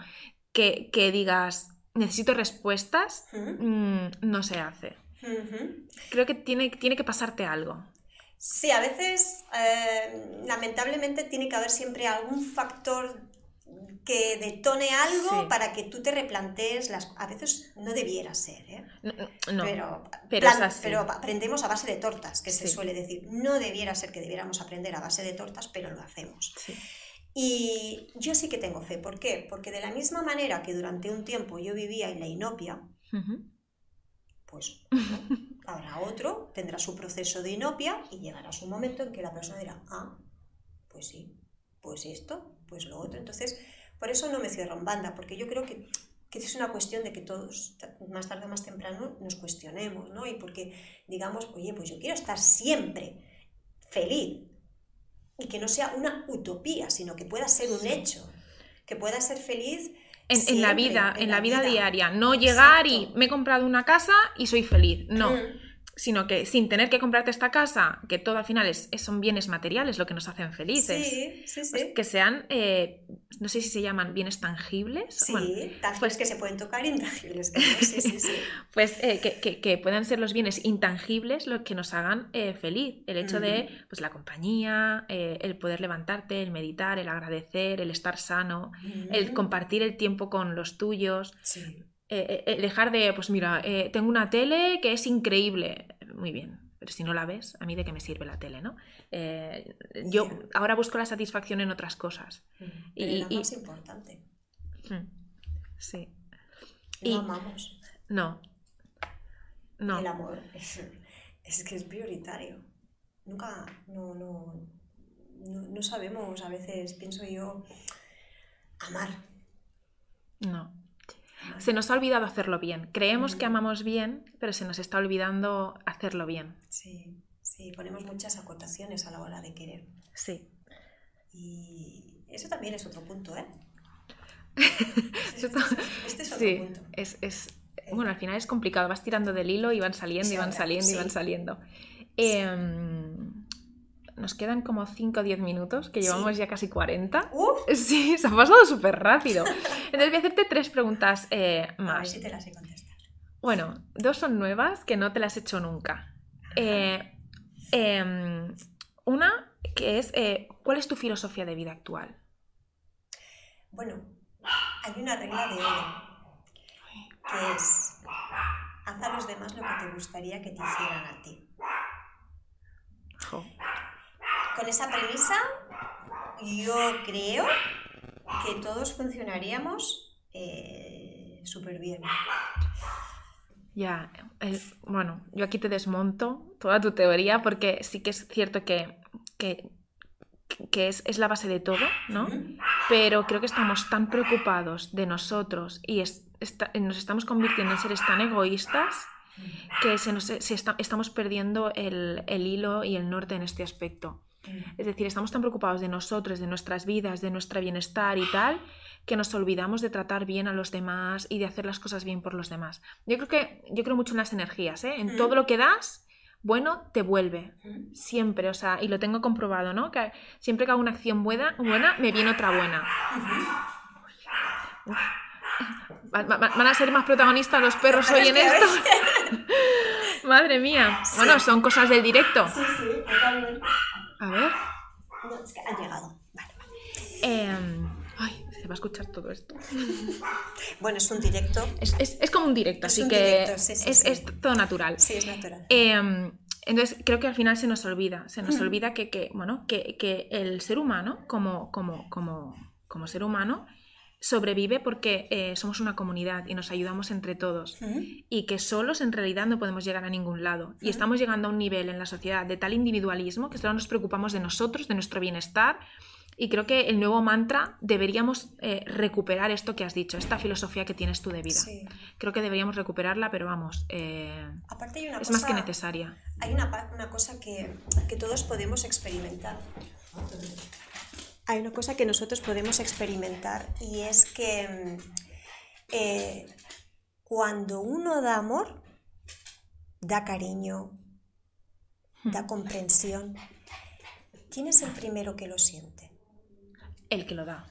que, digas, necesito respuestas, mm, no se hace. Creo que tiene, tiene que pasarte algo. Sí, a veces, eh, lamentablemente, tiene que haber siempre algún factor que detone algo para que tú te replantees las a veces no debiera ser ¿eh? no, pero pero, pero, aprendemos a base de tortas que se suele decir. No debiera ser que debiéramos aprender a base de tortas pero lo hacemos y yo sí que tengo fe ¿por qué? porque de la misma manera que durante un tiempo yo vivía en la inopia pues habrá otro, tendrá su proceso de inopia y llegará su momento en que la persona dirá, ah, pues sí, pues esto, pues lo otro. Entonces, por eso no me cierro en banda, porque yo creo que, que es una cuestión de que todos, más tarde o más temprano, nos cuestionemos, ¿no? Y porque digamos, oye, pues yo quiero estar siempre feliz y que no sea una utopía, sino que pueda ser un hecho, que pueda ser feliz en, la vida, en, la, vida, diaria. No llegar y me he comprado una casa y soy feliz. No. Mm sino que sin tener que comprarte esta casa, que todo al final es, son bienes materiales lo que nos hacen felices, sí, sí, pues sí. que sean, eh, no sé si se llaman bienes tangibles. Sí, pues, que se pueden tocar intangibles. sí, sí, sí. pues eh, que, que, puedan ser los bienes intangibles los que nos hagan eh, feliz. El hecho de pues, la compañía, el poder levantarte, el meditar, el agradecer, el estar sano, el compartir el tiempo con los tuyos. Sí. Eh, eh, dejar de, pues mira, eh, tengo una tele que es increíble. Muy bien, pero si no la ves, a mí de qué me sirve la tele, ¿no? yo ahora busco la satisfacción en otras cosas. y, la más importante. Hmm, sí. No amamos. No. No. El amor es, es, que es prioritario. Nunca, no, no, no, no sabemos, a veces pienso yo, amar. No se nos ha olvidado hacerlo bien. Creemos que amamos bien, pero se nos está olvidando hacerlo bien. Sí, sí, ponemos muchas acotaciones a la hora de querer. Sí. Y eso también es otro punto, ¿eh? este, es otro punto. Es, bueno, al final es complicado. Vas tirando del hilo y van saliendo, y van saliendo, y van saliendo. Em, nos quedan como 5 o 10 minutos, que llevamos ya casi 40. Sí, se ha pasado súper rápido. Entonces voy a hacerte tres preguntas eh, más. A ver si te las he contestado. Bueno, dos son nuevas que no te las he hecho nunca. Eh, em, una que es, eh, ¿cuál es tu filosofía de vida actual? Bueno, hay una regla de oro, que es, haz a los demás lo que te gustaría que te hicieran a ti con esa premisa, yo creo que todos funcionaríamos eh, súper bien. Ya, bueno, yo aquí te desmonto toda tu teoría porque sí que es cierto que, que, es, la base de todo, ¿no? Pero creo que estamos tan preocupados de nosotros y nos estamos convirtiendo en seres tan egoístas que se nos, estamos perdiendo el, el, hilo y el norte en este aspecto. Es decir, estamos tan preocupados de nosotros, de nuestras vidas, de nuestro bienestar y tal, que nos olvidamos de tratar bien a los demás y de hacer las cosas bien por los demás. Yo creo que yo creo mucho en las energías, ¿eh? En todo lo que das, bueno, te vuelve. Siempre, o sea, y lo tengo comprobado, ¿no? Que siempre que hago una acción buena, buena me viene otra buena. Van a ser más protagonistas los perros hoy en esto. Madre mía. Bueno, son cosas del directo. Sí, sí, totalmente. A ver. No, es que ha llegado. Vale. Em, ay, se va a escuchar todo esto. Bueno, es un directo. Es, es- es como un directo, Es así un que directo, sí, sí, es, todo natural. Sí, es natural. Em, entonces, creo que al final se nos olvida, se Hmm. nos olvida que, que, bueno, que, que el ser humano, como, como, como, como ser humano, sobrevive porque eh, somos una comunidad y nos ayudamos entre todos. Y que solos en realidad no podemos llegar a ningún lado. Y estamos llegando a un nivel en la sociedad de tal individualismo que solo nos preocupamos de nosotros, de nuestro bienestar. Y creo que el nuevo mantra deberíamos eh, recuperar esto que has dicho, esta filosofía que tienes tú de vida. Sí. Creo que deberíamos recuperarla, pero vamos, eh, Aparte hay una es cosa... más que necesaria. Hay una, una cosa que, que todos podemos experimentar. Hay una cosa que nosotros podemos experimentar y es que mm, eh, cuando uno da amor, da cariño, da comprensión, ¿quién es el primero que lo siente? El que lo da.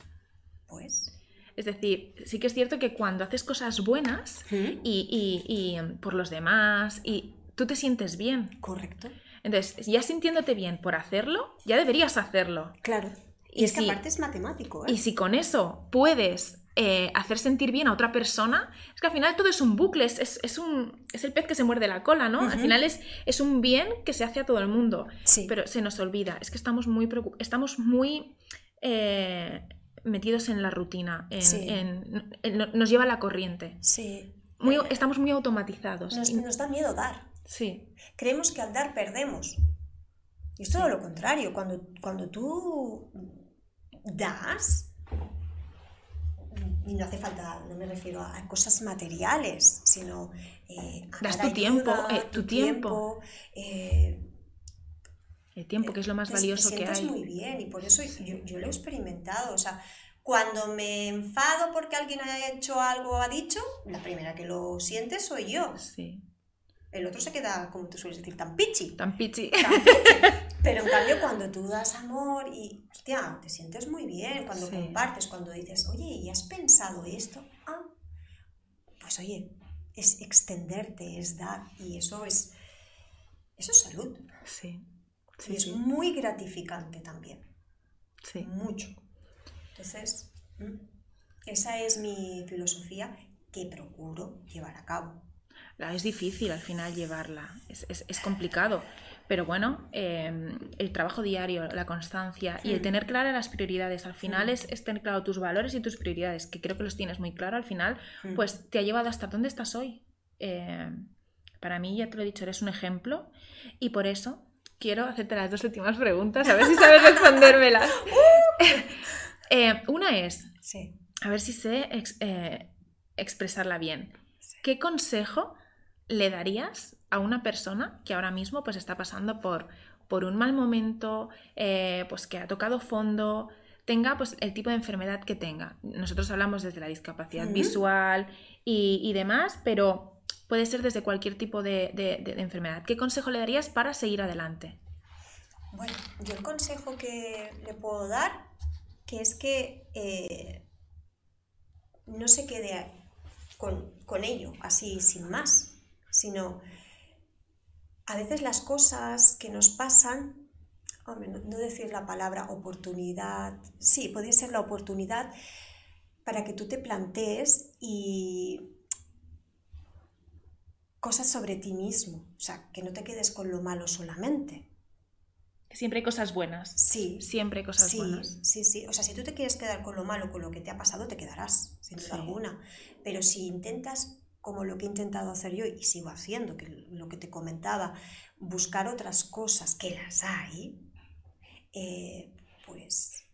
Pues... Es decir, sí que es cierto que cuando haces cosas buenas y, y- y, por los demás y tú te sientes bien. Correcto. Entonces, ya sintiéndote bien por hacerlo, ya deberías hacerlo. Claro. Y Y, es que si- aparte es matemático, ¿eh? Y si con eso puedes eh, hacer sentir bien a otra persona, es que al final todo es un bucle, es, es- es un, es el pez que se muerde la cola, ¿no? Al final es, es un bien que se hace a todo el mundo. Sí. Pero se nos olvida, es que estamos muy, estamos muy eh, metidos en la rutina, en- Sí. en- en- no- nos lleva la corriente. Sí. Muy, estamos muy automatizados. Nos da miedo dar. sí, creemos que al dar perdemos. Y es todo lo contrario. Cuando, cuando tú das, y no hace falta, no me refiero a, cosas materiales, sino eh, a Das dar tu tiempo, eh, tu tiempo. eh, el tiempo que es lo más te- valioso te que hay. muy bien y por eso yo, yo lo he experimentado. O sea, cuando me enfado porque alguien ha hecho algo o ha dicho, la primera que lo siente soy yo. Sí, El otro se queda, como tú sueles decir, tan pichi. tan pichi. Pero en cambio, cuando tú das amor y, hostia, te sientes muy bien cuando Sí. compartes, cuando dices, oye, ¿y has pensado esto? Ah, pues oye, es extenderte, es dar, y eso es, eso es salud. Sí, y es sí, muy gratificante también, sí. mucho. Entonces, mm, esa es mi filosofía que procuro llevar a cabo. Es difícil al final llevarla, es, es- es complicado, pero bueno, eh, el trabajo diario, la constancia y el Hmm. tener claras las prioridades, al final Hmm. es, es tener claro tus valores y tus prioridades, que creo que los tienes muy claro al final, Mm. pues te ha llevado hasta dónde estás hoy. Eh, para mí, ya te lo he dicho, eres un ejemplo y por eso quiero hacerte las dos últimas preguntas, a ver si sabes respondérmelas. Eh, una es, a ver si sé ex- eh, expresarla bien. ¿Qué consejo le darías a una persona que ahora mismo pues, está pasando por, por un mal momento, eh, pues que ha tocado fondo, tenga pues, el tipo de enfermedad que tenga? Nosotros hablamos desde la discapacidad visual y, y demás, pero puede ser desde cualquier tipo de, de- de- de enfermedad. ¿Qué consejo le darías para seguir adelante? Bueno, yo el consejo que le puedo dar, que es que eh, no se quede con, con ello, así sin más, sino a veces las cosas que nos pasan, hombre, no, no decir la palabra oportunidad, sí, podría ser la oportunidad para que tú te plantees y cosas sobre ti mismo, o sea, que no te quedes con lo malo solamente. Siempre hay cosas buenas. Sí, Siempre hay cosas sí, buenas. sí, sí. O sea, si tú te quieres quedar con lo malo, con lo que te ha pasado, te quedarás, sin duda Sí. alguna. Pero si intentas, como lo que he intentado hacer yo y sigo haciendo, que lo que te comentaba, buscar otras cosas que las hay, eh, pues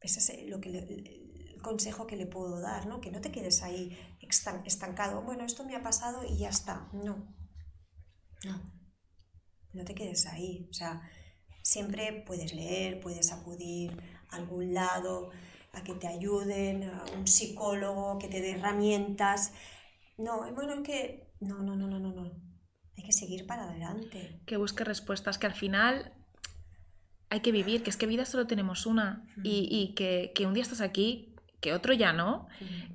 ese es lo que el consejo que le puedo dar, ¿no? Que no te quedes ahí estan- estancado. Bueno, esto me ha pasado y ya está. No. No. No te quedes ahí. O sea, Siempre puedes leer, puedes acudir a algún lado, a que te ayuden, a un psicólogo que te dé herramientas. No, bueno, es que no, no, no, no, no, no. Hay que seguir para adelante. Que busque respuestas, que al final hay que vivir, que es que vida solo tenemos una y, y que, que, un día estás aquí, que otro ya no,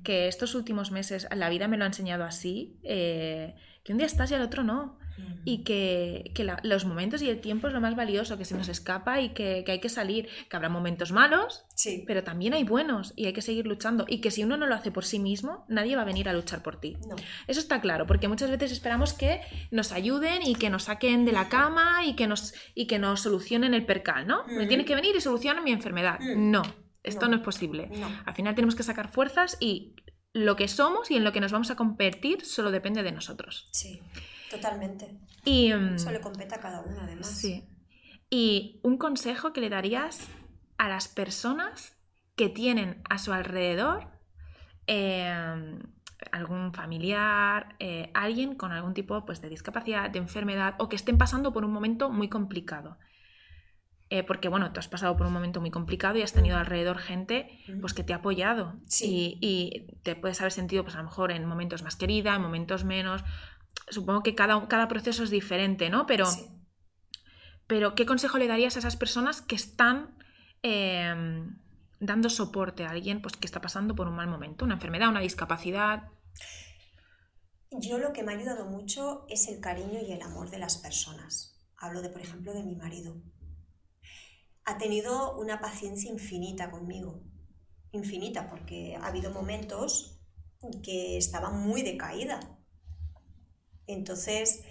que estos últimos meses la vida me lo ha enseñado así, eh, que un día estás y al otro no. Y que, que la, los momentos y el tiempo es lo más valioso, que se nos escapa y que, que hay que salir, que habrá momentos malos, Sí. pero también hay buenos y hay que seguir luchando. Y que si uno no lo hace por sí mismo, nadie va a venir a luchar por ti. No. Eso está claro, porque muchas veces esperamos que nos ayuden y que nos saquen de la cama y que nos, y que nos solucionen el percal, ¿no? Me Mm. tiene que venir y solucionar mi enfermedad. Mm. No, esto no. No. es posible. No. Al final tenemos que sacar fuerzas y lo que somos y en lo que nos vamos a convertir solo depende de nosotros. Sí, totalmente. Y, Eso le compete a cada uno, además. Sí. Y un consejo que le darías a las personas que tienen a su alrededor eh, algún familiar, eh, alguien con algún tipo pues, de discapacidad, de enfermedad o que estén pasando por un momento muy complicado. Eh, porque bueno, tú has pasado por un momento muy complicado y has tenido alrededor gente pues, que te ha apoyado Sí. y, y te puedes haber sentido pues, a lo mejor en momentos más querida, en momentos menos. Supongo que cada, cada proceso es diferente, ¿no? Pero, Sí. pero ¿qué consejo le darías a esas personas que están eh, dando soporte a alguien pues, que está pasando por un mal momento, una enfermedad, una discapacidad? Yo lo que me ha ayudado mucho es el cariño y el amor de las personas. Hablo de, por ejemplo, de mi marido. Ha tenido una paciencia infinita conmigo. Infinita, porque ha habido momentos que estaba muy decaída. Entonces,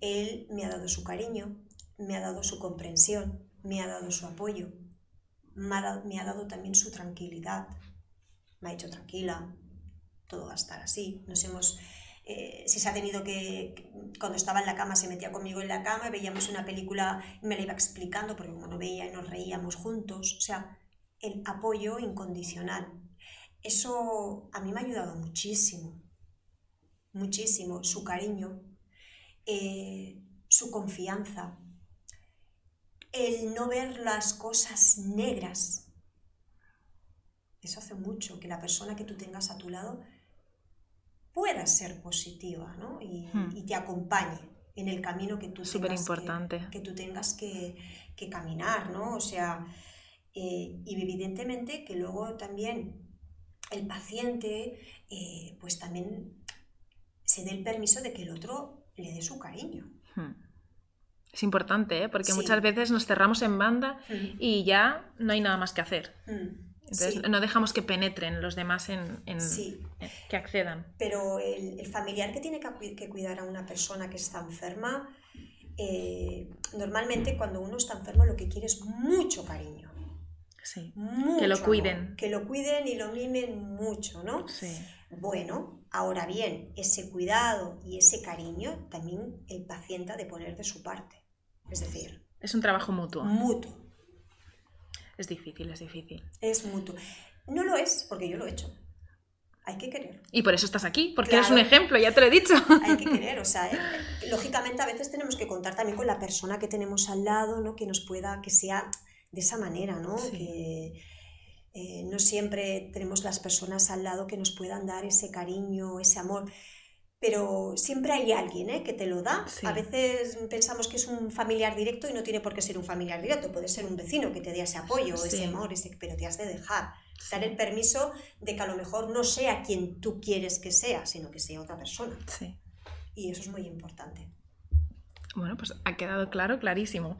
él me ha dado su cariño, me ha dado su comprensión, me ha dado su apoyo, me ha dado, también su tranquilidad. Me ha dicho tranquila, todo va a estar así. Nos hemos eh, si se ha tenido que, cuando estaba en la cama se metía conmigo en la cama, veíamos una película y me la iba explicando, porque como no veía y nos reíamos juntos, o sea, el apoyo incondicional. Eso a mí me ha ayudado muchísimo, muchísimo, su cariño, eh, su confianza, el no ver las cosas negras. Eso hace mucho, que la persona que tú tengas a tu lado pueda ser positiva ¿no? y, Hmm. y te acompañe en el camino que tú Súper tengas, importante. que, que tú tengas que, que caminar, ¿no? O sea, eh, y evidentemente que luego también el paciente eh, pues también se dé el permiso de que el otro le dé su cariño. Hmm. Es importante, ¿eh? porque Sí. muchas veces nos cerramos en banda Mm, y ya no hay nada más que hacer. mm, Entonces sí, no dejamos que penetren los demás en, en- sí. en- que accedan. Pero el, el familiar que tiene que cuidar a una persona que está enferma, eh, normalmente cuando uno está enfermo lo que quiere es mucho cariño. Sí. mucho Que lo amor, cuiden. que lo cuiden y lo mimen mucho, ¿no? Sí. Bueno, ahora bien, ese cuidado y ese cariño también el paciente ha de poner de su parte. Es decir, Es un trabajo mutuo. mutuo. Es difícil, es difícil. Es mutuo. No lo es, porque yo lo he hecho. Hay que querer. Y por eso estás aquí, porque Claro. eres un ejemplo, ya te lo he dicho. Hay que querer, o sea, eh, lógicamente a veces tenemos que contar también con la persona que tenemos al lado, ¿no? Que nos pueda, que sea de esa manera, ¿no? Sí. Que eh, no siempre tenemos las personas al lado que nos puedan dar ese cariño, ese amor, pero siempre hay alguien ¿eh? que te lo da. Sí. A veces pensamos que es un familiar directo y no tiene por qué ser un familiar directo, puede ser un vecino que te dé ese apoyo, Sí. ese amor, ese, pero te has de dejar. Dar el permiso de que a lo mejor no sea quien tú quieres que sea, sino que sea otra persona. Sí. Y eso es muy importante. Bueno, pues ha quedado claro, clarísimo.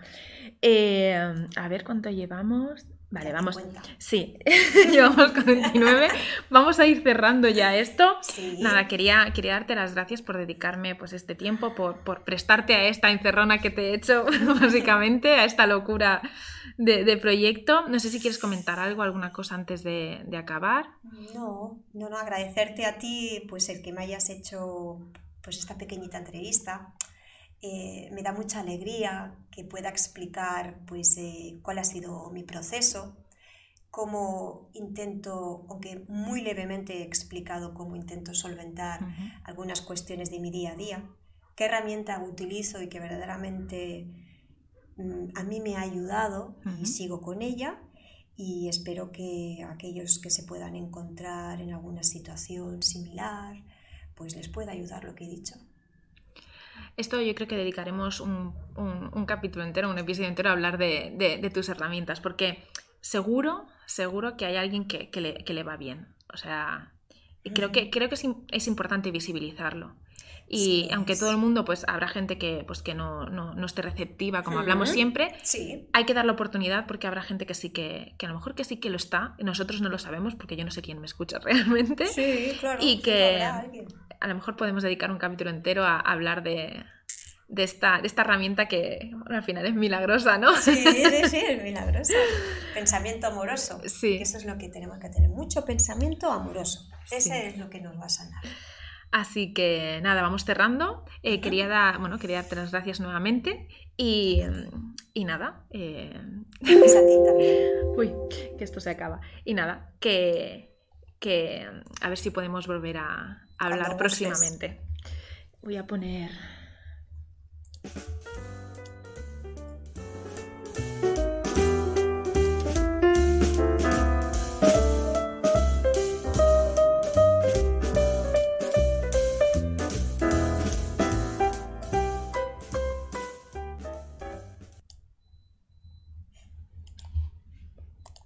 Eh, a ver cuánto llevamos. Vale, vamos. 50. Sí, llevamos con 29. Vamos a ir cerrando ya esto. Sí. Nada, quería, quería darte las gracias por dedicarme pues, este tiempo, por, por prestarte a esta encerrona que te he hecho, básicamente, a esta locura de, de proyecto. No sé si quieres comentar algo, alguna cosa antes de, de acabar. No, no, no, agradecerte a ti pues el que me hayas hecho pues esta pequeñita entrevista. Eh, me da mucha alegría que pueda explicar pues eh, cuál ha sido mi proceso, cómo intento, aunque muy levemente he explicado cómo intento solventar algunas cuestiones de mi día a día, qué herramienta utilizo y que verdaderamente mm, a mí me ha ayudado y sigo con ella y espero que aquellos que se puedan encontrar en alguna situación similar, pues les pueda ayudar lo que he dicho. Esto yo creo que dedicaremos un, capítulo entero, un episodio entero a hablar de, tus herramientas, porque seguro, seguro que hay alguien que, le, va bien. O sea, creo que, creo que es, importante visibilizarlo. Y aunque todo el mundo, pues habrá gente que, pues, que no, no, esté receptiva, como hablamos siempre, hay que dar la oportunidad porque habrá gente que sí que, que a lo mejor que sí que lo está, nosotros no lo sabemos porque yo no sé quién me escucha realmente. Sí, claro. Y que a lo mejor podemos dedicar un capítulo entero a, hablar de, de esta, de esta herramienta que al final es milagrosa, ¿no? Sí, sí, sí, es milagrosa. Pensamiento amoroso. Sí. eso es lo que tenemos que tener, mucho pensamiento amoroso. Ese es lo que nos va a sanar. Así que nada, vamos cerrando. Eh, quería, dar, bueno, quería darte las gracias nuevamente y, y nada. Eh... a ti también. Uy, que esto se acaba. Y nada, que, que a ver si podemos volver a, hablar próximamente. Voy a poner...